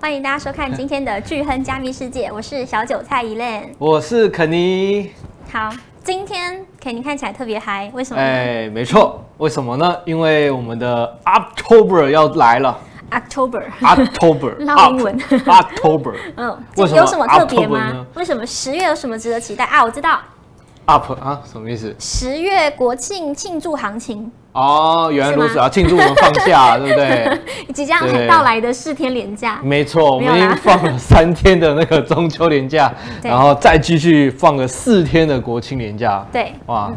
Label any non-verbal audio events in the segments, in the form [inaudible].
欢迎大家收看 [laughs] 今天的巨亨加密世界，我是小韭菜 Elaine，我是肯尼。好，今天肯尼看起来特别嗨，为什么？哎，没错，为什么呢？因为我们的 October 要来了。October，October，拉 [laughs] 英文，October，[laughs] 嗯，有什么特别吗？为什么十月有什么值得期待啊？我知道，Up 啊，什么意思？十月国庆庆祝行情。哦，原来如此啊，庆祝我们放假，[laughs] 对不对？即将到来的四天连假，没错，我们已经放了三天的那个中秋连假，然后再继续放个四天的国庆连假，对，哇。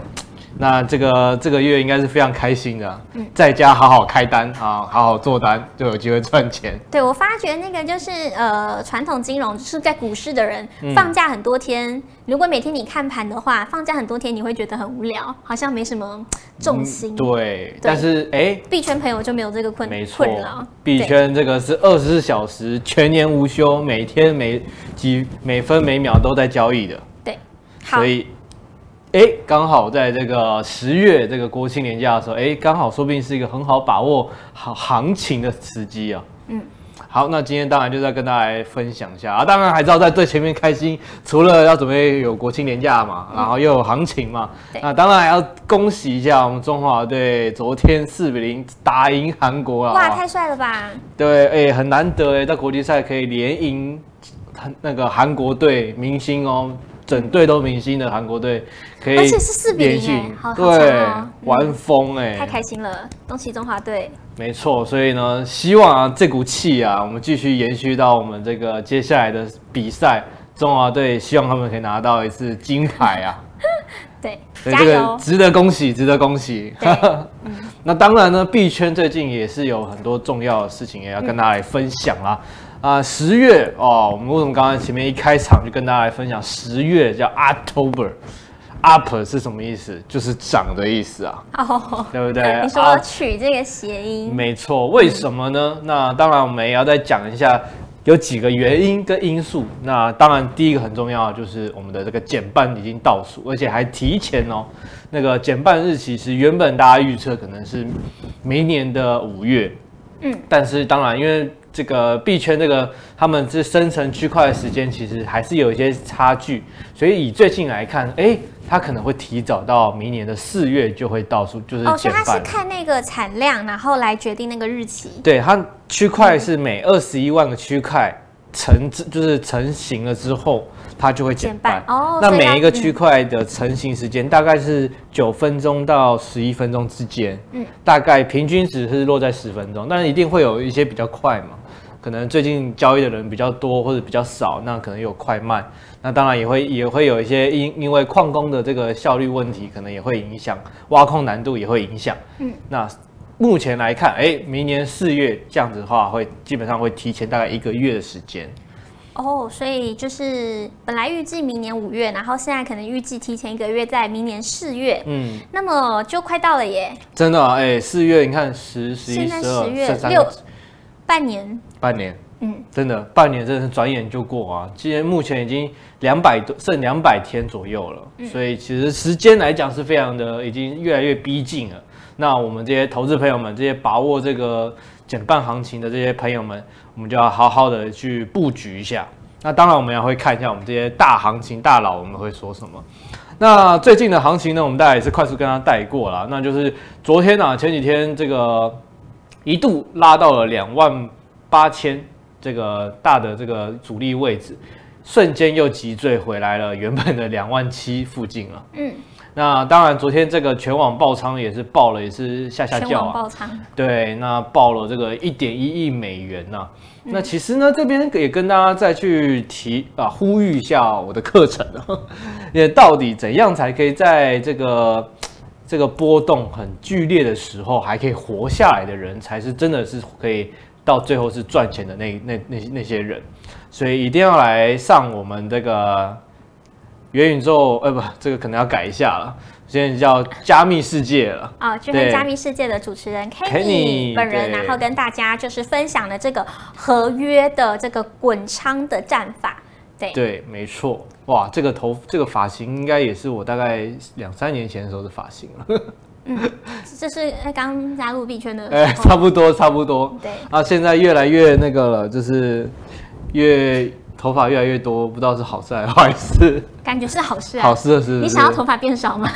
那这个这个月应该是非常开心的，嗯，在家好好开单啊，好好做单就有机会赚钱。对，我发觉那个就是呃，传统金融就是在股市的人放假很多天，嗯、如果每天你看盘的话，放假很多天你会觉得很无聊，好像没什么重心。嗯、对，对，但是哎，币圈朋友就没有这个困没错困扰。币圈这个是二十四小时全年无休，每天每几每分每秒都在交易的。对，所以。哎，刚好在这个十月这个国庆年假的时候，哎，刚好说不定是一个很好把握好行情的时机啊。嗯，好，那今天当然就再跟大家来分享一下啊。当然还知道在最前面开心，除了要准备有国庆年假嘛，然后又有行情嘛。嗯、那当然还要恭喜一下我们中华队昨天四比零打赢韩国啊！哇，太帅了吧！对，哎，很难得哎，在国际赛可以连赢那个韩国队明星哦。整队都明星的韩国队可以，而且是四比零，对，玩疯哎，太开心了，恭喜中华队！没错，所以呢，希望啊这股气啊，我们继续延续到我们这个接下来的比赛，中华队希望他们可以拿到一次金牌啊！[laughs] 对，所以这个值得恭喜，值得恭喜。那当然呢，币圈最近也是有很多重要的事情也要跟大家来分享啦。啊，十月哦，我们为什么刚刚前面一开场就跟大家来分享十月叫 October，Up 是什么意思？就是涨的意思啊，哦，对不对？[laughs] 你说取这个谐音，没错。为什么呢？那当然我们也要再讲一下，有几个原因跟因素。那当然第一个很重要就是我们的这个减半已经倒数，而且还提前哦。那个减半日期是原本大家预测可能是明年的五月，嗯，但是当然因为。这个币圈这个他们这生成区块的时间其实还是有一些差距，所以以最近来看，哎，它可能会提早到明年的四月就会到数，就是。哦，所以它是看那个产量，然后来决定那个日期。对，它区块是每二十一万个区块成，就是成型了之后。它就会减半哦。那每一个区块的成型时间大概是九分钟到十一分钟之间，嗯，大概平均值是落在十分钟，但是一定会有一些比较快嘛，可能最近交易的人比较多或者比较少，那可能有快慢。那当然也会也会有一些因因为矿工的这个效率问题，可能也会影响挖矿难度也会影响。嗯，那目前来看，哎，明年四月这样子的话，会基本上会提前大概一个月的时间。哦，所以就是本来预计明年五月，然后现在可能预计提前一个月，在明年四月。嗯，那么就快到了耶！真的啊，哎，四月，你看十、十一、十二、十六，半年。半年，嗯，真的，半年真的是转眼就过啊！今天目前已经两百多，剩两百天左右了，嗯，所以其实时间来讲是非常的，已经越来越逼近了。那我们这些投资朋友们，这些把握这个。减半行情的这些朋友们，我们就要好好的去布局一下。那当然，我们也会看一下我们这些大行情大佬我们会说什么。那最近的行情呢，我们大概也是快速跟他带过了。那就是昨天啊，前几天这个一度拉到了两万八千这个大的这个阻力位置，瞬间又急坠回来了原本的两万七附近了。嗯。那当然，昨天这个全网爆仓也是爆了，也是下下叫啊。爆仓。对，那爆了这个一点一亿美元呐、啊。嗯、那其实呢，这边也跟大家再去提啊，呼吁一下我的课程，[laughs] 也到底怎样才可以在这个这个波动很剧烈的时候，还可以活下来的人，才是真的是可以到最后是赚钱的那那那那些人。所以一定要来上我们这个。元宇宙，呃，不，这个可能要改一下了，现在叫加密世界了。啊、哦，巨亨加密世界的主持人 Kenny 本人，然后跟大家就是分享了这个合约的这个滚仓的战法。对，对，没错。哇，这个头，这个发型应该也是我大概两三年前的时候的发型了。嗯，这是刚加入币圈的，哎，差不多差不多。对，啊，现在越来越那个了，就是越。头发越来越多，不知道是好事还是坏事。感觉是好事啊，好事的是。你想要头发变少吗？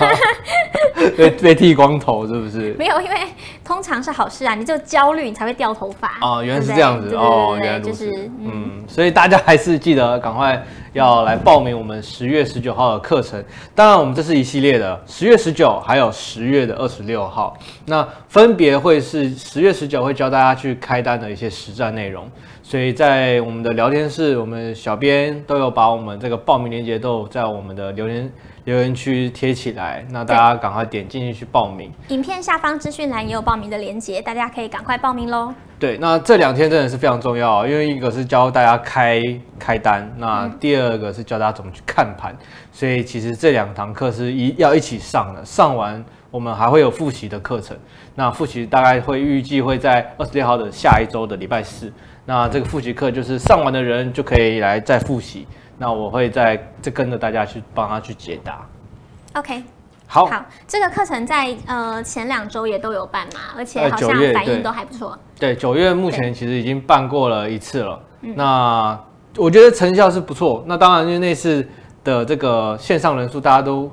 被被剃光头是不是？没有，因为通常是好事啊，你就焦虑，你才会掉头发。哦，原来是这样子哦，原来如此。嗯，所以大家还是记得赶快要来报名我们十月十九号的课程。当然，我们这是一系列的，十月十九还有十月的二十六号，那分别会是十月十九会教大家去开单的一些实战内容。所以在我们的聊天室，我们小编都有把我们这个报名链接都在我们的留言留言区贴起来，那大家赶快点进去去报名。影片下方资讯栏也有报名的链接，大家可以赶快报名喽。对，那这两天真的是非常重要，因为一个是教大家开开单，那第二个是教大家怎么去看盘，所以其实这两堂课是一要一起上的，上完我们还会有复习的课程，那复习大概会预计会在二十六号的下一周的礼拜四。那这个复习课就是上完的人就可以来再复习。那我会再再跟着大家去帮他去解答。OK，好，好，这个课程在呃前两周也都有办嘛，而且好像反应都还不错。对，九月目前其实已经办过了一次了。那我觉得成效是不错。那当然，因为那次的这个线上人数大家都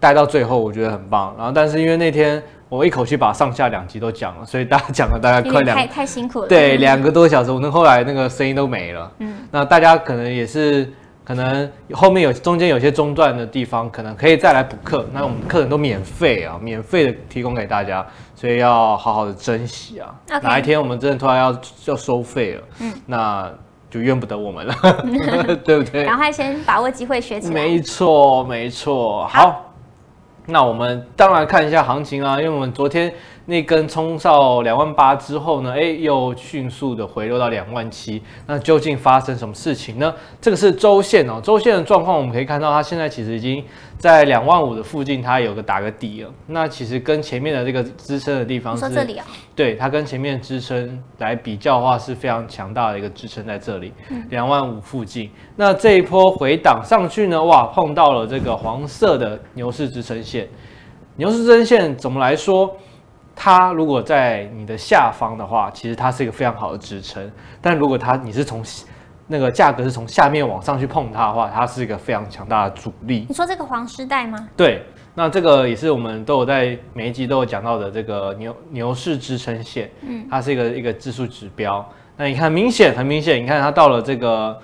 待到最后，我觉得很棒。然后，但是因为那天。我一口气把上下两集都讲了，所以大家讲了大概快两，太太辛苦了。对，两个多小时，我那后来那个声音都没了。嗯，那大家可能也是，可能后面有中间有些中断的地方，可能可以再来补课。那我们课程都免费啊，免费的提供给大家，所以要好好的珍惜啊。哪一天我们真的突然要要收费了，嗯，那就怨不得我们了，[laughs] 对不对？赶快先把握机会学起来。没错，没错，好。好那我们当然看一下行情啊，因为我们昨天那根冲到两万八之后呢，哎，又迅速的回落到两万七。那究竟发生什么事情呢？这个是周线哦，周线的状况我们可以看到，它现在其实已经在两万五的附近，它有个打个底了。那其实跟前面的这个支撑的地方是，说这里啊，对，它跟前面的支撑来比较的话，是非常强大的一个支撑在这里，两万五附近。那这一波回档上去呢，哇，碰到了这个黄色的牛市支撑线。牛市支撑线怎么来说？它如果在你的下方的话，其实它是一个非常好的支撑。但如果它你是从那个价格是从下面往上去碰它的话，它是一个非常强大的阻力。你说这个黄丝带吗？对，那这个也是我们都有在每一集都有讲到的这个牛牛市支撑线。嗯，它是一个一个指数指标。那你看，明显很明显，你看它到了这个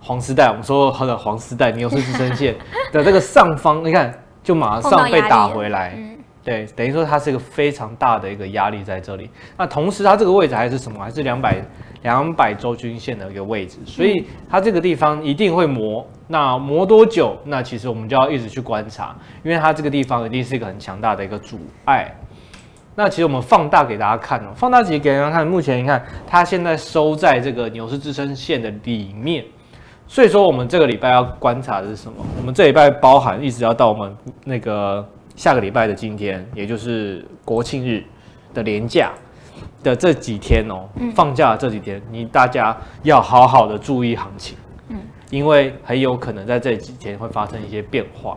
黄丝带，我们说它的黄丝带牛市支撑线的这个上方，你看就马上被打回来。对，等于说它是一个非常大的一个压力在这里。那同时，它这个位置还是什么？还是两百两百周均线的一个位置。所以它这个地方一定会磨。那磨多久？那其实我们就要一直去观察，因为它这个地方一定是一个很强大的一个阻碍。那其实我们放大给大家看哦，放大几给大家看。目前你看，它现在收在这个牛市支撑线的里面。所以说，我们这个礼拜要观察的是什么？我们这礼拜包含一直要到我们那个。下个礼拜的今天，也就是国庆日的连假的这几天哦，放假的这几天，你大家要好好的注意行情，嗯，因为很有可能在这几天会发生一些变化，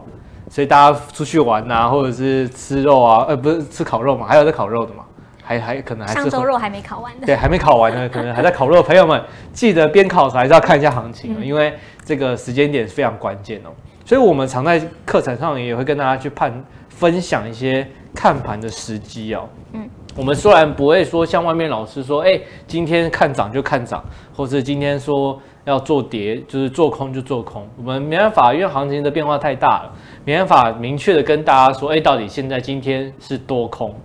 所以大家出去玩呐，或者是吃肉啊，呃，不是吃烤肉嘛，还有在烤肉的嘛，还还可能还是上周肉还没烤完的，对，还没烤完呢，[laughs] 可能还在烤肉的朋友们，记得边烤还是要看一下行情，因为这个时间点是非常关键哦，所以我们常在课程上也会跟大家去判。分享一些看盘的时机哦。嗯，我们虽然不会说像外面老师说，哎，今天看涨就看涨，或是今天说要做跌，就是做空就做空。我们没办法，因为行情的变化太大了，没办法明确的跟大家说，哎，到底现在今天是多空。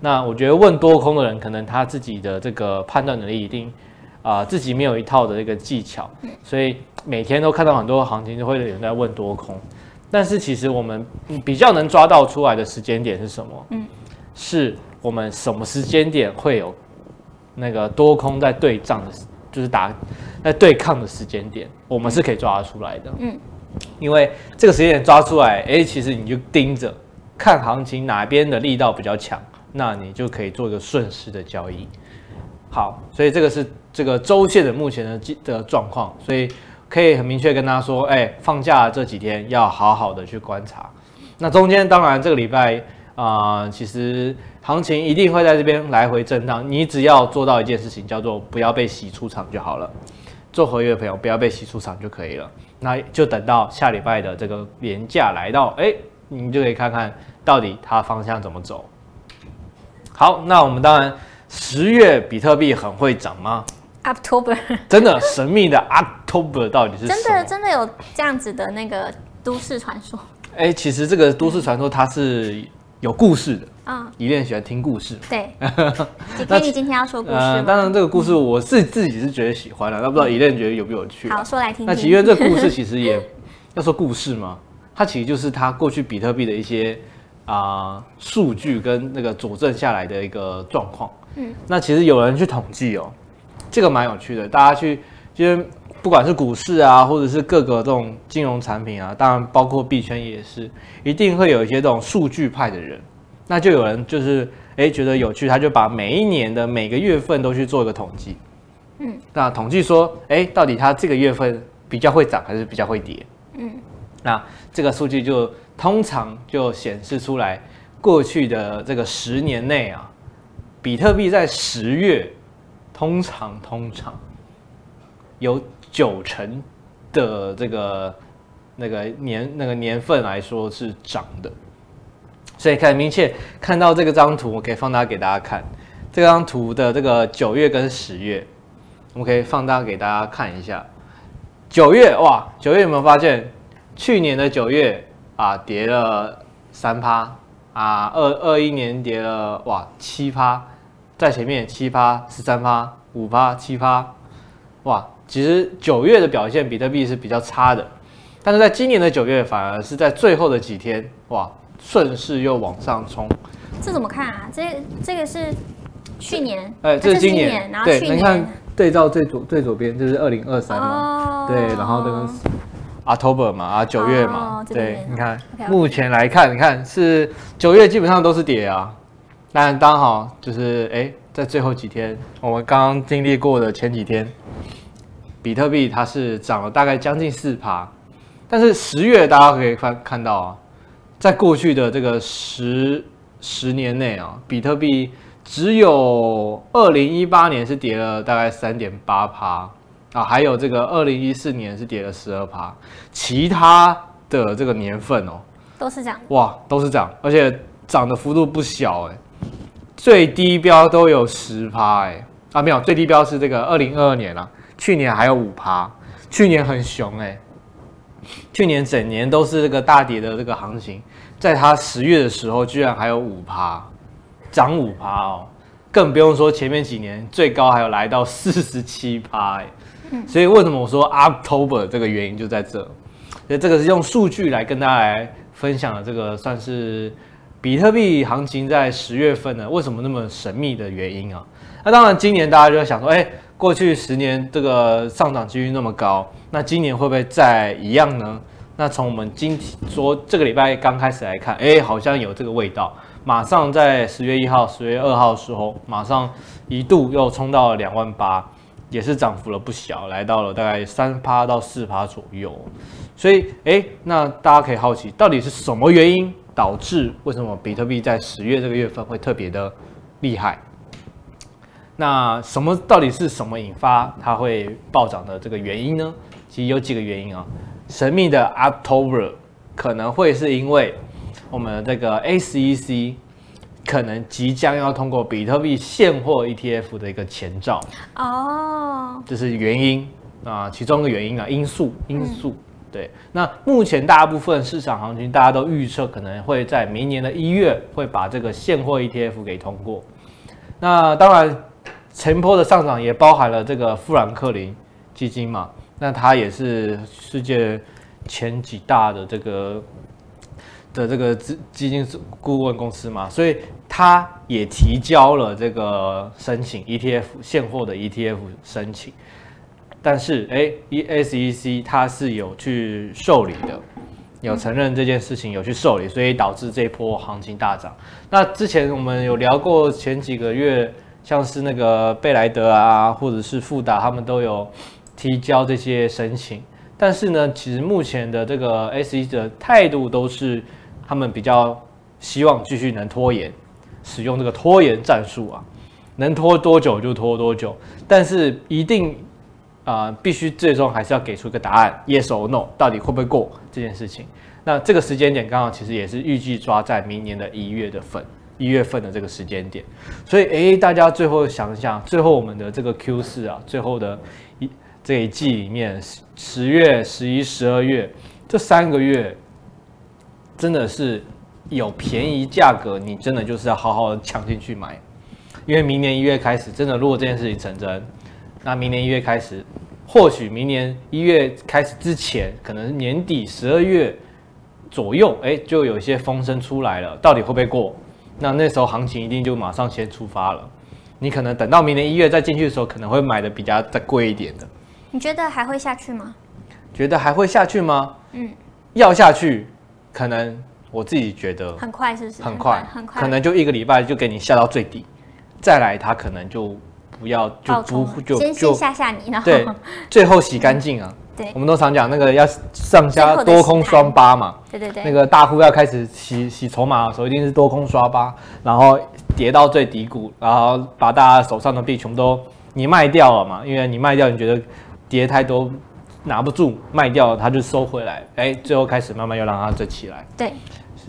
那我觉得问多空的人，可能他自己的这个判断能力一定啊、呃，自己没有一套的这个技巧，所以每天都看到很多行情，就会有人在问多空。但是其实我们比较能抓到出来的时间点是什么？嗯，是我们什么时间点会有那个多空在对仗的，就是打在对抗的时间点，我们是可以抓得出来的。嗯，因为这个时间点抓出来，哎，其实你就盯着看行情哪边的力道比较强，那你就可以做一个顺势的交易。好，所以这个是这个周线的目前的的状况，所以。可以很明确跟他说，哎，放假这几天要好好的去观察。那中间当然这个礼拜，啊、其实行情一定会在这边来回震荡。你只要做到一件事情，叫做不要被洗出场就好了。做合约的朋友不要被洗出场就可以了。那就等到下礼拜的这个连假来到，哎，你就可以看看到底它方向怎么走。好，那我们当然十月比特币很会涨吗？October 真的神秘的 October 到底是真的真的有这样子的那个都市传说？哎，其实这个都市传说它是有故事的啊。伊莲喜欢听故事，对。[laughs] 那你今天要说故事吗？当然，这个故事我是自己是觉得喜欢的，那不知道伊莲觉得有没有趣？好，说来听听。那其实这个故事其实也要说故事吗？它其实就是它过去比特币的一些。啊，数据跟那个佐证下来的一个状况，嗯，那其实有人去统计哦，这个蛮有趣的，大家去，就是不管是股市啊，或者是各个这种金融产品啊，当然包括币圈也是，一定会有一些这种数据派的人，那就有人就是哎觉得有趣，他就把每一年的每个月份都去做一个统计，嗯，那统计说，哎，到底他这个月份比较会涨还是比较会跌？嗯，那这个数据就。通常就显示出来，过去的这个十年内啊，比特币在十月，通常通常有九成的这个那个年那个年份来说是涨的，所以可以明确看到这个张图，我可以放大给大家看。这张图的这个九月跟十月，我们可以放大给大家看一下，九月哇，九月有没有发现去年的九月？啊，跌了三趴啊，二二一年跌了哇七趴，在前面七趴、十三趴、五趴、七趴，哇，其实九月的表现比特币是比较差的，但是在今年的九月反而是在最后的几天哇，顺势又往上冲。这怎么看啊？这这个是去年，哎、欸，这是今年，然后去年对，你看对照最左最左边就是二零二三嘛，oh、对，然后这个。October 嘛，啊九月嘛，oh, 对，你看.目前来看，你看是九月基本上都是跌啊，但刚好就是哎，在最后几天，我们刚刚经历过的前几天，比特币它是涨了大概将近四趴，但是十月大家可以看看到啊，在过去的这个十十年内啊，比特币只有二零一八年是跌了大概三点八趴。啊，还有这个二零一四年是跌了十二趴，其他的这个年份哦，都是涨，哇，都是涨，而且涨的幅度不小哎，最低标都有十趴哎，啊没有，最低标是这个二零二二年啊，去年还有五趴，去年很熊哎，去年整年都是这个大跌的这个行情，在它十月的时候居然还有五趴，涨五趴哦，更不用说前面几年最高还有来到四十七趴哎。所以为什么我说 October 这个原因就在这，所以这个是用数据来跟大家来分享的，这个算是比特币行情在十月份呢，为什么那么神秘的原因啊？那当然今年大家就会想说，哎，过去十年这个上涨几率那么高，那今年会不会再一样呢？那从我们今说这个礼拜刚开始来看，哎，好像有这个味道，马上在十月一号、十月二号的时候，马上一度又冲到了两万八。也是涨幅了不小，来到了大概三趴到四趴左右，所以哎，那大家可以好奇，到底是什么原因导致为什么比特币在十月这个月份会特别的厉害？那什么到底是什么引发它会暴涨的这个原因呢？其实有几个原因啊，神秘的 October 可能会是因为我们这个 SEC。可能即将要通过比特币现货 ETF 的一个前兆哦，这是原因啊，其中一个原因啊，因素因素对。那目前大部分市场行情，大家都预测可能会在明年的一月会把这个现货 ETF 给通过。那当然，前波的上涨也包含了这个富兰克林基金嘛，那它也是世界前几大的这个。的这个资基金顾问公司嘛，所以他也提交了这个申请 ETF 现货的 ETF 申请，但是哎，E S E C 它是有去受理的，有承认这件事情有去受理，所以导致这一波行情大涨。那之前我们有聊过，前几个月像是那个贝莱德啊，或者是富达，他们都有提交这些申请，但是呢，其实目前的这个 SEC 的态度都是。他们比较希望继续能拖延，使用这个拖延战术啊，能拖多久就拖多久，但是一定啊、必须最终还是要给出一个答案，yes or no，到底会不会过这件事情。那这个时间点刚好其实也是预计抓在明年的一月的份，一月份的这个时间点，所以诶，大家最后想一想，最后我们的这个 Q 四啊，最后的一这一季里面，十月、十一、十二月这三个月，真的是。有便宜价格，你真的就是要好好的抢进去买，因为明年一月开始，真的如果这件事情成真，那明年一月开始，或许明年一月开始之前，可能年底十二月左右，哎，就有一些风声出来了，到底会不会过？那那时候行情一定就马上先出发了。你可能等到明年一月再进去的时候，可能会买的比较再贵一点的。你觉得还会下去吗？觉得还会下去吗？嗯，要下去，可能。我自己觉得很快，是不是？很快，很快，可能就一个礼拜就给你下到最低，再来它可能就不要，就不就先先吓吓你，然后对，[laughs] 最后洗干净啊。对，我们都常讲那个要上下多空双八嘛。对对对。那个大户要开始洗洗筹码的时候，一定是多空刷八，然后跌到最低谷，然后把大家手上的币全部都你卖掉了嘛，因为你卖掉，你觉得跌太多拿不住，卖掉了他就收回来，哎，最后开始慢慢又让它再起来。对。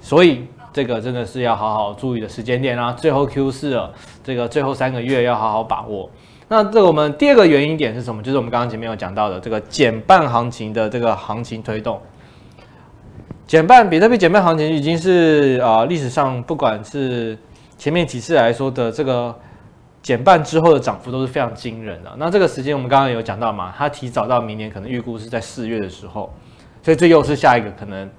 所以这个真的是要好好注意的时间点啊，最后 Q 四了，这个最后三个月要好好把握。那这个我们第二个原因点是什么？就是我们刚刚前面有讲到的这个减半行情的这个行情推动。减半，比特币减半行情已经是啊历史上不管是前面几次来说的这个减半之后的涨幅都是非常惊人的。那这个时间我们刚刚有讲到嘛，它提早到明年可能预估是在四月的时候，所以这又是下一个可能。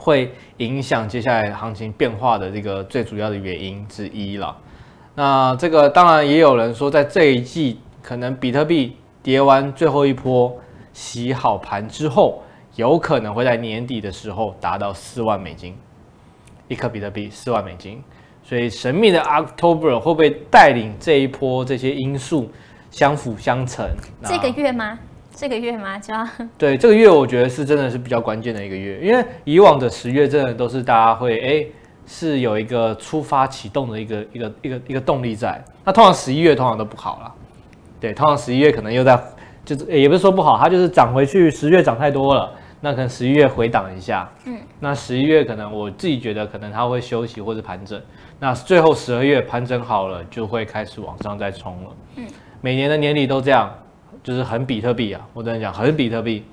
会影响接下来行情变化的这个最主要的原因之一了。那这个当然也有人说，在这一季可能比特币跌完最后一波洗好盘之后，有可能会在年底的时候达到四万美金一颗比特币，四万美金。所以神秘的 October 会不会带领这一波这些因素相辅相成？这个月吗？这个月吗？就要 [laughs] 对这个月，我觉得是真的是比较关键的一个月，因为以往的十月真的都是大家会哎是有一个出发启动的一个一个一个一个动力在。那通常十一月通常都不好了，对，通常十一月可能又在就是也不是说不好，它就是涨回去，十月涨太多了，那可能十一月回档一下，嗯，那十一月可能我自己觉得可能它会休息或者盘整，那最后十二月盘整好了就会开始往上再冲了，嗯，每年的年底都这样。就是很比特币啊，我跟你讲，很比特币，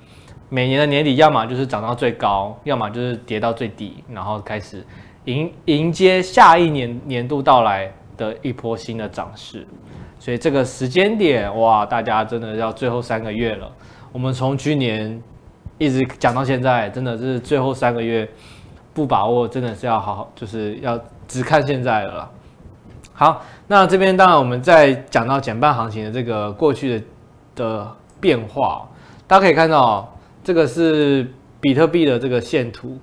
每年的年底要么就是涨到最高，要么就是跌到最低，然后开始迎迎接下一年年度到来的一波新的涨势。所以这个时间点，哇，大家真的要最后三个月了。我们从去年一直讲到现在，真的是最后三个月不把握，真的是要好好，就是要只看现在了。好，那这边当然我们在讲到减半行情的这个过去的。的变化，大家可以看到，这个是比特币的这个线图。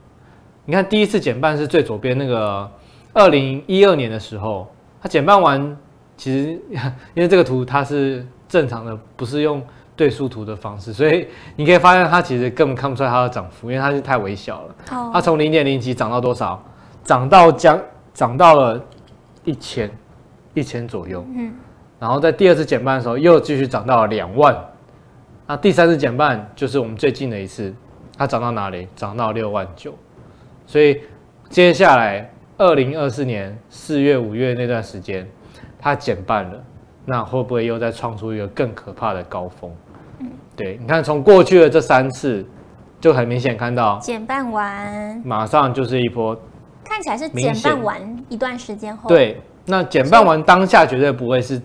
你看，第一次减半是最左边那个，二零一二年的时候，它减半完，其实 [laughs] 因为这个图它是正常的，不是用对数图的方式，所以你可以发现它其实根本看不出来它的涨幅，因为它是太微小了。它从零点零几涨到多少？涨到将涨到了一千，一千左右。嗯。然后在第二次减半的时候，又继续涨到了两万。那第三次减半就是我们最近的一次，它涨到哪里？涨到六万九。所以接下来二零二四年四月、五月那段时间，它减半了，那会不会又再创出一个更可怕的高峰？嗯，对，你看从过去的这三次，就很明显看到减半完，马上就是一波，看起来是减半完一段时间后。对，那减半完当下绝对不会是。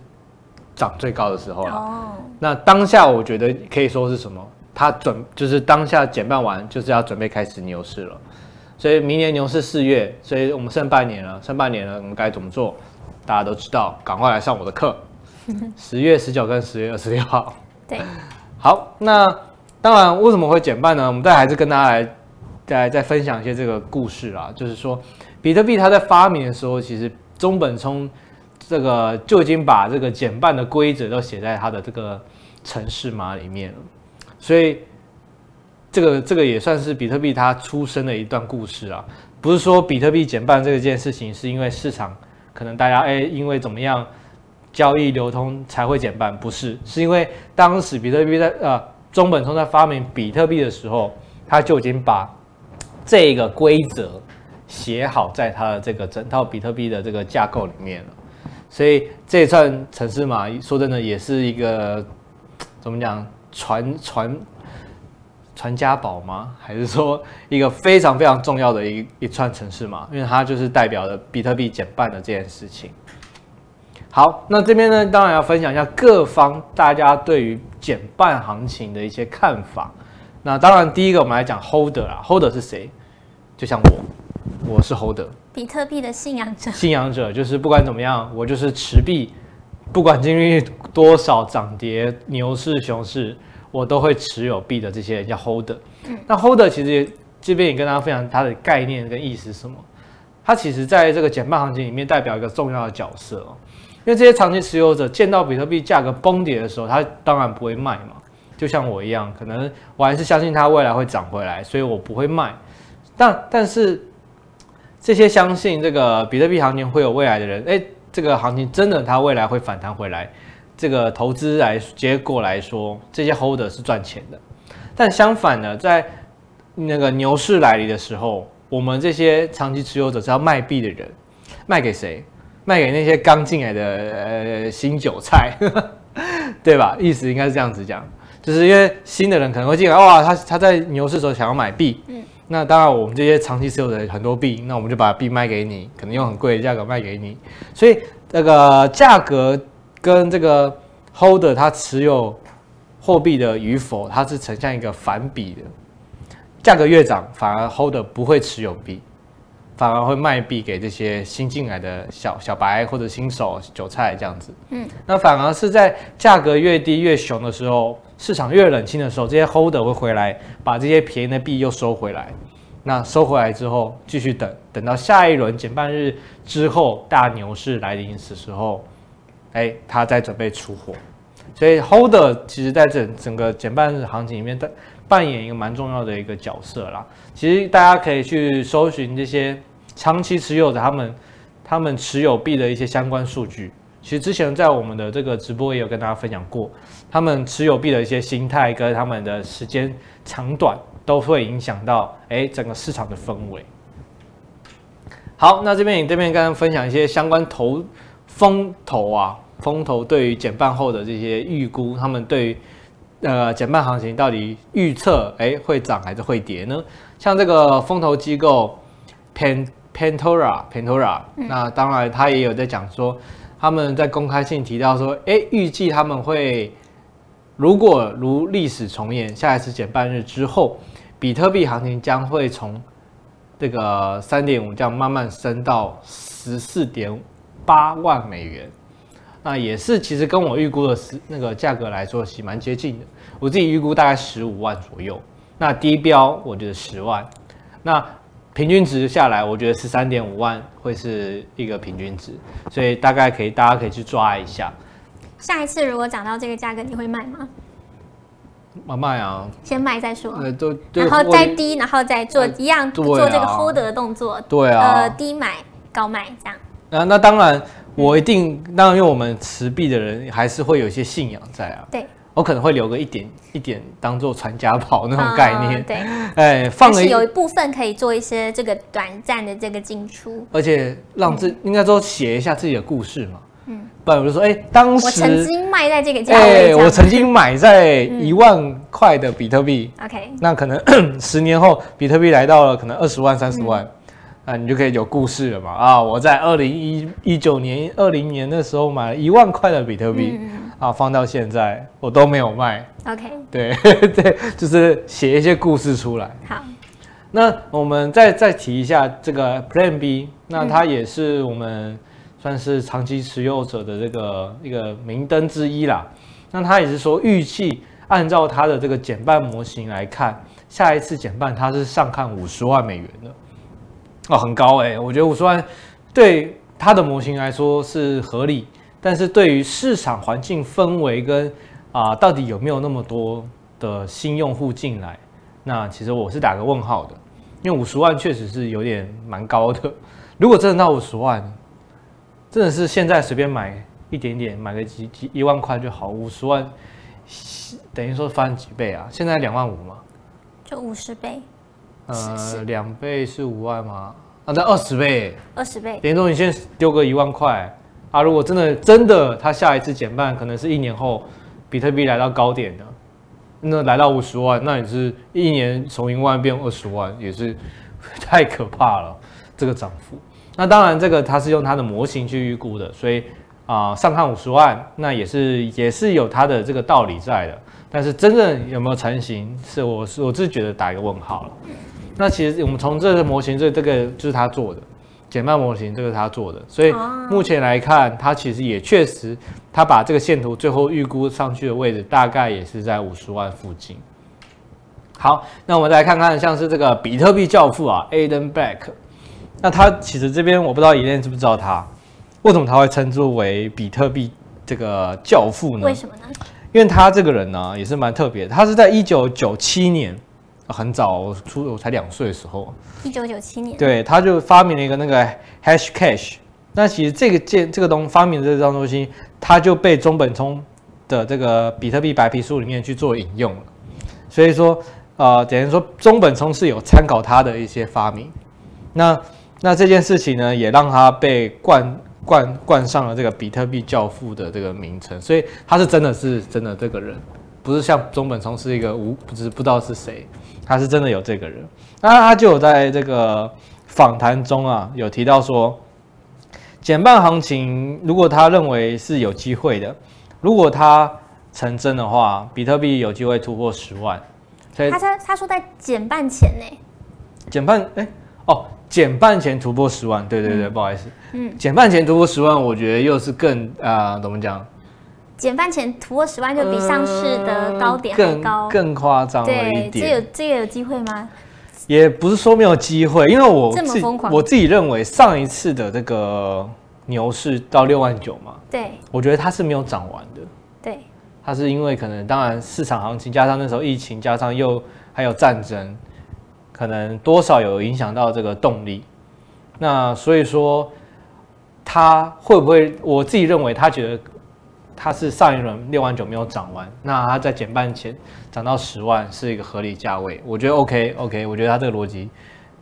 涨最高的时候了。哦，那当下我觉得可以说是什么？它准就是当下减半完，就是要准备开始牛市了。所以明年牛市四月，所以我们剩半年了，剩半年了，我们该怎么做？大家都知道，赶快来上我的课。[laughs] 十月十九跟十月二十六号。对，[laughs] 好，那当然为什么会减半呢？我们再还是跟大家来再再分享一些这个故事啊。就是说，比特币它在发明的时候，其实中本聪。这个就已经把这个减半的规则都写在它的这个城市码里面了，所以这个这个也算是比特币它出生的一段故事啊。不是说比特币减半这件事情是因为市场可能大家哎因为怎么样交易流通才会减半，不是，是因为当时比特币在呃中本聪在发明比特币的时候，他就已经把这个规则写好在他的这个整套比特币的这个架构里面了，所以这一串城市码说真的也是一个怎么讲传传。传家宝吗？还是说一个非常非常重要的一一串城市码？因为它就是代表了比特币减半的这件事情。好，那这边呢，当然要分享一下各方大家对于减半行情的一些看法。那当然，第一个我们来讲 Holder 啊，Holder 是谁？就像我，我是 Holder，比特币的信仰者。信仰者就是不管怎么样，我就是持币，不管经历多少涨跌、牛市、熊市。我都会持有币的这些人叫 holder，那 holder 其实这边也跟大家分享它的概念跟意思是什么？它其实在这个减半行情里面代表一个重要的角色哦，因为这些长期持有者见到比特币价格崩跌的时候，他当然不会卖嘛，就像我一样，可能我还是相信它未来会涨回来，所以我不会卖。但但是这些相信这个比特币行情会有未来的人，哎，这个行情真的它未来会反弹回来。这个投资来结果来说，这些 holder 是赚钱的，但相反呢，在那个牛市来临的时候，我们这些长期持有者是要卖币的人，卖给谁？卖给那些刚进来的呃新韭菜，[laughs] 对吧？意思应该是这样子讲，就是因为新的人可能会进来，哇，他他在牛市的时候想要买币，嗯，那当然我们这些长期持有的很多币，那我们就把币卖给你，可能用很贵的价格卖给你，所以这个价格。跟这个 holder 他持有货币的与否，它是呈现一个反比的。价格越涨，反而 holder 不会持有币，反而会卖币给这些新进来的小小白或者新手韭菜这样子。嗯，那反而是在价格越低越熊的时候，市场越冷清的时候，这些 holder 会回来把这些便宜的币又收回来。那收回来之后，继续等，等到下一轮减半日之后大牛市来临的时候。哎，他在准备出货，所以 Holder 其实在整整个减半日行情里面，扮扮演一个蛮重要的一个角色啦。其实大家可以去搜寻这些长期持有者他们他们持有币的一些相关数据。其实之前在我们的这个直播也有跟大家分享过，他们持有币的一些心态跟他们的时间长短都会影响到哎整个市场的氛围。好，那这边你这边刚刚分享一些相关投。风投啊，风投对于减半后的这些预估，他们对呃减半行情到底预测，哎，会涨还是会跌呢？像这个风投机构 Pen Pentora Pentora，那当然他也有在讲说，他们在公开信提到说，哎，预计他们会如果如历史重演，下一次减半日之后，比特币行情将会从这个三点五这样慢慢升到十四点。八万美元，那也是其实跟我预估的是那个价格来说是蛮接近的。我自己预估大概十五万左右，那低标我觉得十万，那平均值下来，我觉得十三点五万会是一个平均值，所以大概可以大家可以去抓一下。下一次如果涨到这个价格，你会卖吗？慢卖啊，先卖再说。呃，都然后再低，然后再做一样做这个 hold 的动作。对啊，呃，低买高卖这样。那那当然，我一定当然，因为我们持币的人还是会有一些信仰在啊。对，我可能会留个一点一点当做传家宝那种概念。哦、对，[laughs] 哎，放了有一部分可以做一些这个短暂的这个进出，而且让自、嗯、应该说写一下自己的故事嘛。嗯，不然我就说，哎，当时我曾经卖在这个价位，哎，我曾经买在一万块的比特币。OK，、嗯、那可能 [clears throat] 十年后比特币来到了可能二十万、三十万。嗯那你就可以有故事了嘛？啊，我在二零一一九年、二零年的时候买了一万块的比特币，嗯、啊，放到现在我都没有卖。OK，对 [laughs] 对，就是写一些故事出来。好，那我们再再提一下这个 Plan B，那它也是我们算是长期持有者的这个一个明灯之一啦。那它也是说预期按照它的这个减半模型来看，下一次减半它是上看五十万美元的。哦，很高哎、欸，我觉得五十万对它的模型来说是合理，但是对于市场环境氛围跟啊、呃，到底有没有那么多的新用户进来，那其实我是打个问号的。因为五十万确实是有点蛮高的。[laughs] 如果真的到五十万，真的是现在随便买一点点，买个几几一万块就好。五十万等于说翻几倍啊？现在两万五嘛，就五十倍。呃，两倍是五万吗？啊，那二十倍，二十倍。等于说你先丢个一万块啊，如果真的真的，它下一次减半可能是一年后，比特币来到高点的，那来到五十万，那也是一年从一万变二十万，也是 [laughs] 太可怕了，这个涨幅。那当然，这个它是用它的模型去预估的，所以啊、上看五十万，那也是也是有它的这个道理在的。但是真正有没有成型，是我是我自己觉得打一个问号了。那其实我们从这个模型，这这个就是他做的减半模型，这个是他做的，所以目前来看，他其实也确实，他把这个线图最后预估上去的位置，大概也是在五十万附近。好，那我们再来看看，像是这个比特币教父啊，Aden Back，那他其实这边我不知道 Elaine 知不知道他，为什么他会称之为比特币这个教父呢？为什么呢？因为他这个人呢，也是蛮特别的，他是在一九九七年。很早，出我才两岁的时候，一九九七年，对，他就发明了一个那个 Hashcash。那其实这个件这个东发明的这张东西，它就被中本聪的这个比特币白皮书里面去做引用了。所以说，呃，等于说中本聪是有参考他的一些发明。那那这件事情呢，也让他被冠冠冠上了这个比特币教父的这个名称。所以他是真的是真的这个人，不是像中本聪是一个无不知不知道是谁。他是真的有这个人，那他就有在这个访谈中啊，有提到说，减半行情如果他认为是有机会的，如果他成真的话，比特币有机会突破十万。所以他他他说在减半前呢，减半哎哦，减半前突破十万，对对对，嗯、不好意思，嗯，减半前突破十万，我觉得又是更啊、呃，怎么讲？减半前突破十万就比上市的高点还高，呃、更夸张了一点。对，这有这个有机会吗？也不是说没有机会，因为我这么疯狂，我自己认为上一次的这个牛市到六万九嘛，对，我觉得它是没有涨完的。对，它是因为可能当然市场行情加上那时候疫情加上又还有战争，可能多少有影响到这个动力。那所以说它会不会？我自己认为他觉得。它是上一轮六万九没有涨完，那它在减半前涨到十万是一个合理价位，我觉得 OK OK，我觉得它这个逻辑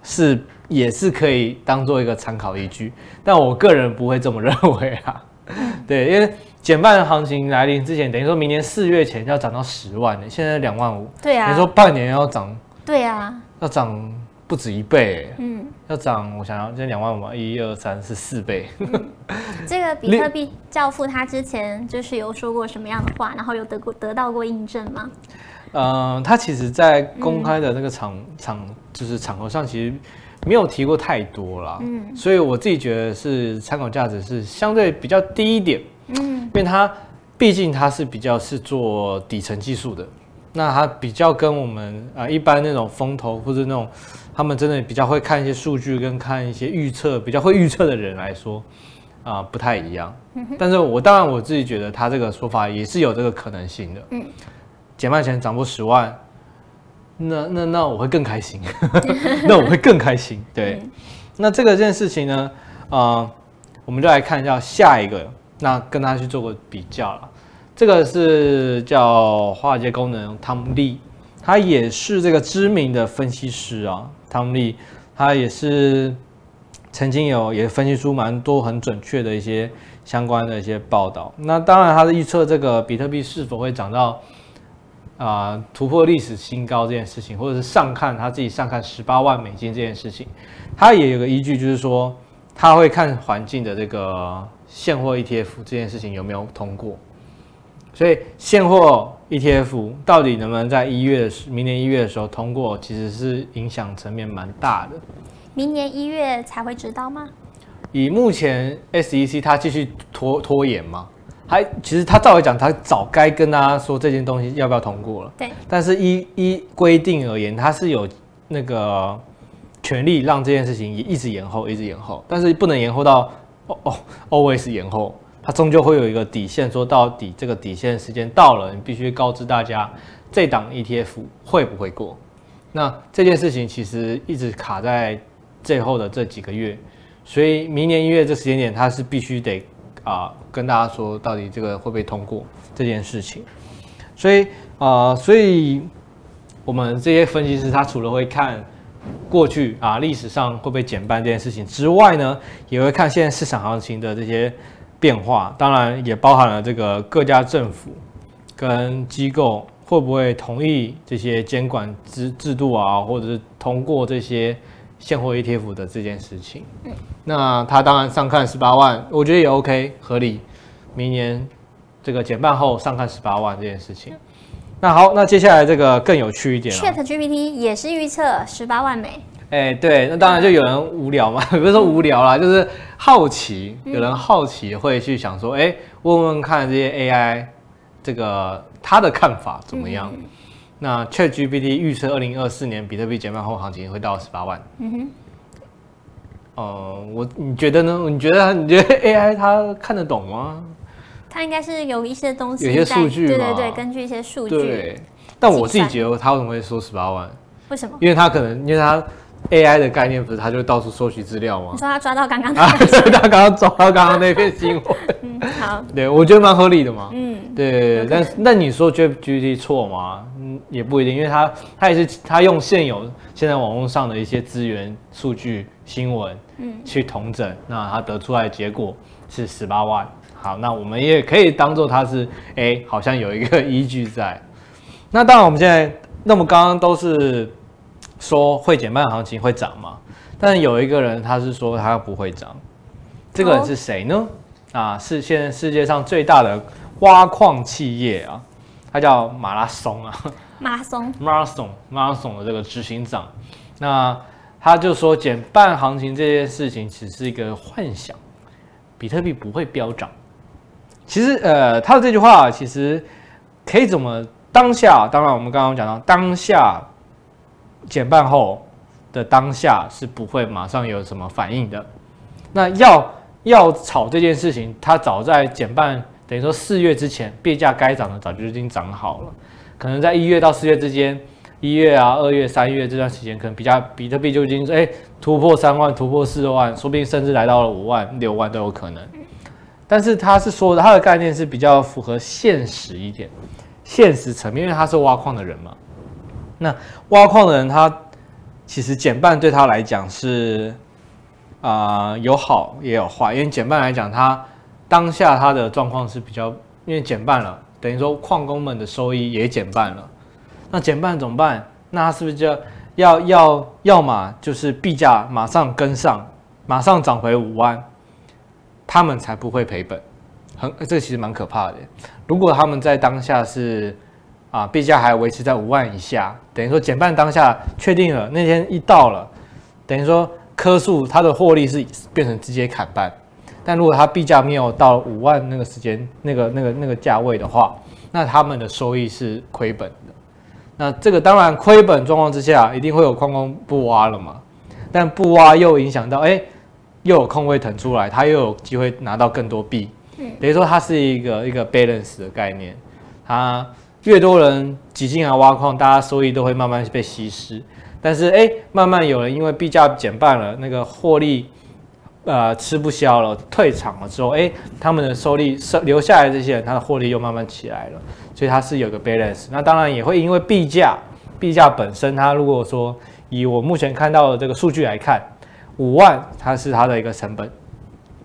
是也是可以当做一个参考依据，但我个人不会这么认为啊。[laughs] 对，因为减半行情来临之前，等于说明年四月前要涨到十万呢，现在两万五，对啊，等于说半年要涨，对啊，要涨。不止一倍，嗯，要涨，我想要，现在两万五嘛，一二三四四倍。嗯、这个比特币教父他之前就是有说过什么样的话，然后有得过得到过印证吗？嗯、呃，他其实，在公开的那个场、嗯、场就是场合上，其实没有提过太多啦。嗯，所以我自己觉得是参考价值是相对比较低一点，嗯，因为他毕竟他是比较是做底层技术的，那他比较跟我们啊、呃、一般那种风投或者那种。他们真的比较会看一些数据，跟看一些预测，比较会预测的人来说，啊、呃，不太一样。但是我当然我自己觉得他这个说法也是有这个可能性的。嗯，减半前涨破十万，那那那我会更开心，那我会更开心。[laughs] [laughs] 对，那这个件事情呢，啊、呃，我们就来看一下下一个，那跟他去做个比较了。这个是叫华尔街功能汤姆利，他也是这个知名的分析师啊。汤姆利，他也是曾经有也分析出蛮多很准确的一些相关的一些报道。那当然，他的预测这个比特币是否会涨到啊、突破历史新高这件事情，或者是上看他自己上看十八万美金这件事情，他也有个依据，就是说他会看环境的这个现货 ETF 这件事情有没有通过。所以现货 ETF 到底能不能在一月、明年一月的时候通过，其实是影响层面蛮大的。明年一月才会知道吗？以目前 SEC 它继续拖拖延嘛，还其实他照理讲，他早该跟大家说这件东西要不要通过了。对。但是依依规定而言，它是有那个权利让这件事情也一直延后，一直延后，但是不能延后到哦哦 always 延后。它终究会有一个底线，说到底这个底线时间到了，你必须告知大家这档 ETF 会不会过。那这件事情其实一直卡在最后的这几个月，所以明年一月这时间点，它是必须得啊、跟大家说，到底这个会不会通过这件事情。所以啊、所以我们这些分析师，他除了会看过去啊历史上会不会减半这件事情之外呢，也会看现在市场行情的这些变化，当然也包含了这个各家政府跟机构。会不会同意这些监管制制度啊，或者是通过这些现货 ETF 的这件事情？嗯，那他当然上看十八万，我觉得也 OK 合理。明年这个减半后上看十八万这件事情，那好，那接下来这个更有趣一点了。ChatGPT 也是预测十八万美。哎，对，那当然就有人无聊嘛，[laughs] 不是说无聊啦，就是好奇，有人好奇会去想说，哎，问问看这些 AI 这个。他的看法怎么样？嗯、那 ChatGPT 预测二零二四年比特币减半后行情会到十八万。嗯哼。呃，我你觉得呢？你觉得你觉得 AI 它看得懂吗？它应该是有一些东西，有些数据，对对对，根据一些数据。对。但我自己觉得他为什么会说十八万？为什么？因为他可能因为他。AI 的概念不是，他就到处收集资料吗？你说他抓到刚刚，啊，他刚刚抓到刚刚那篇新闻。[laughs] 嗯，好。对，我觉得蛮合理的嘛。嗯，对。但那你说 ChatGPT 错吗？嗯，也不一定，因为他他也是他用现有现在网络上的一些资源、数据、新闻，嗯，去统整，那他得出来的结果是十八万。好，那我们也可以当做他是，哎、欸，好像有一个依据在。那当然，我们现在那么刚刚都是。说会减半行情会涨吗？但有一个人他是说他不会涨，这个人是谁呢？啊，是现在世界上最大的挖矿企业啊，他叫马拉松啊，马拉松，马拉松，马拉松的这个执行长，那他就说减半行情这件事情只是一个幻想，比特币不会飙涨。其实呃，他的这句话其实可以怎么当下？当然我们刚刚讲到当下。减半后的当下是不会马上有什么反应的。那要要炒这件事情，它早在减半，等于说四月之前，币价该涨的早就已经涨好了。可能在一月到四月之间，一月啊、二月、三月这段时间，可能比较比特币就已经哎突破三万、突破四万，说不定甚至来到了五万、六万都有可能。但是他是说的，他的概念是比较符合现实一点，现实层面，因为他是挖矿的人嘛。那挖矿的人，他其实减半对他来讲是啊、有好也有坏，因为减半来讲，他当下他的状况是比较，因为减半了，等于说矿工们的收益也减半了。那减半怎么办？那他是不是就要要要要么就是币价马上跟上，马上涨回五万，他们才不会赔本。很，这其实蛮可怕的。如果他们在当下是。啊，币价还维持在五万以下，等于说减半当下确定了，那天一到了，等于说棵数它的获利是变成直接砍半。但如果它币价没有到五万那个时间那个那个那个价位的话，那他们的收益是亏本的。那这个当然亏本状况之下，一定会有矿工不挖了嘛。但不挖又影响到，哎，又有空位腾出来，它又有机会拿到更多币。等于说它是一个一个 balance 的概念，它。越多人挤进来挖矿，大家收益都会慢慢被稀释。但是，哎，慢慢有人因为币价减半了，那个获利，呃，吃不消了，退场了之后，哎，他们的收益收留下来这些人，他的获利又慢慢起来了。所以它是有个 balance。那当然也会因为币价，币价本身，它如果说以我目前看到的这个数据来看，五万它是它的一个成本。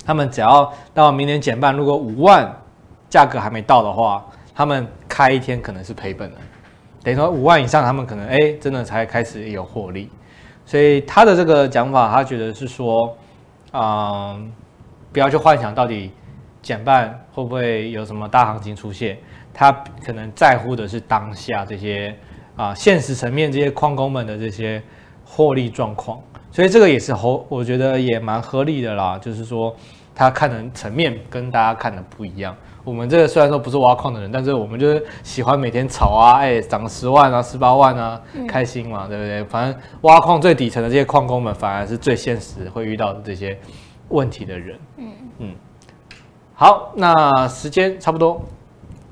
他们只要到明年减半，如果五万价格还没到的话，他们开一天可能是赔本的，等于说五万以上，他们可能哎、真的才开始有获利，所以他的这个讲法，他觉得是说，嗯，不要去幻想到底减半会不会有什么大行情出现，他可能在乎的是当下这些啊现实层面这些矿工们的这些获利状况，所以这个也是合，我觉得也蛮合理的啦，就是说他看的层面跟大家看的不一样。我们这个虽然说不是挖矿的人，但是我们就是喜欢每天炒啊，哎，涨十万啊，十八万啊，开心嘛，对不对？反正挖矿最底层的这些矿工们，反而是最现实会遇到的这些问题的人。嗯嗯。好，那时间差不多。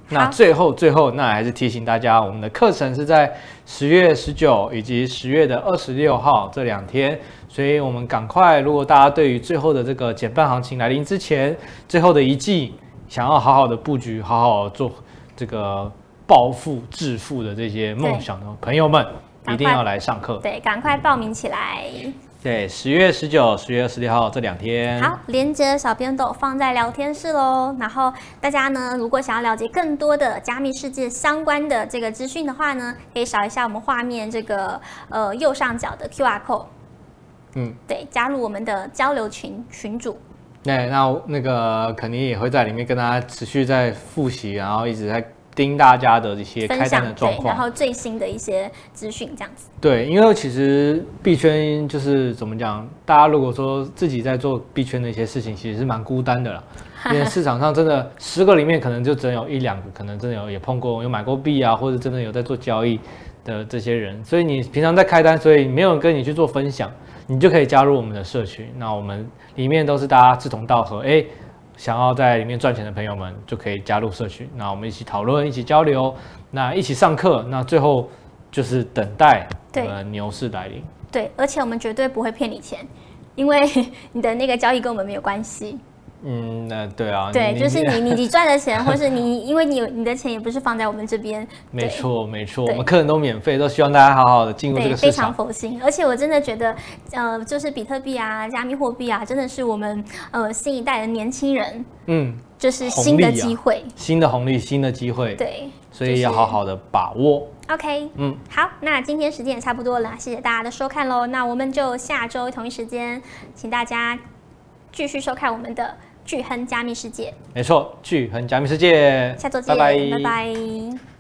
那最后最后，那还是提醒大家，我们的课程是在十月十九以及十月的二十六号这两天，所以我们赶快，如果大家对于最后的这个减半行情来临之前，最后的一季，想要好好的布局，好好做这个暴富致富的这些梦想的朋友们，一定要来上课。对，赶快报名起来。对，十月十九、十月二十六号这两天。好，连接小编都放在聊天室喽。然后大家呢，如果想要了解更多的加密世界相关的这个资讯的话呢，可以扫一下我们画面这个呃右上角的 QR code。嗯，对，加入我们的交流群群组。对，那那个肯定也会在里面跟大家持续在复习，然后一直在盯大家的一些开单的状况，然后最新的一些资讯这样子。对，因为其实币圈就是怎么讲，大家如果说自己在做币圈的一些事情，其实是蛮孤单的啦。[laughs] 因为市场上真的十个里面可能就只有一两个，可能真的有也碰过有买过币啊，或者真的有在做交易的这些人。所以你平常在开单，所以没有人跟你去做分享。你就可以加入我们的社群，那我们里面都是大家志同道合，哎，想要在里面赚钱的朋友们就可以加入社群，那我们一起讨论，一起交流，那一起上课，那最后就是等待呃牛市来临。对，而且我们绝对不会骗你钱，因为 [laughs] 你的那个交易跟我们没有关系。嗯，那对啊，对，就是你你你赚的钱，或是你因为你有你的钱也不是放在我们这边，没错没错，我们客人都免费，都希望大家好好的进入这个市场，非常佛心。而且我真的觉得，呃，就是比特币啊、加密货币啊，真的是我们呃新一代的年轻人，嗯，就是新的机会、啊，新的红利，新的机会，对，所以要好好的把握。OK，嗯，好，那今天时间也差不多了，谢谢大家的收看喽。那我们就下周同一时间，请大家继续收看我们的。巨亨加密世界，没错，巨亨加密世界，下周见，拜拜。拜拜。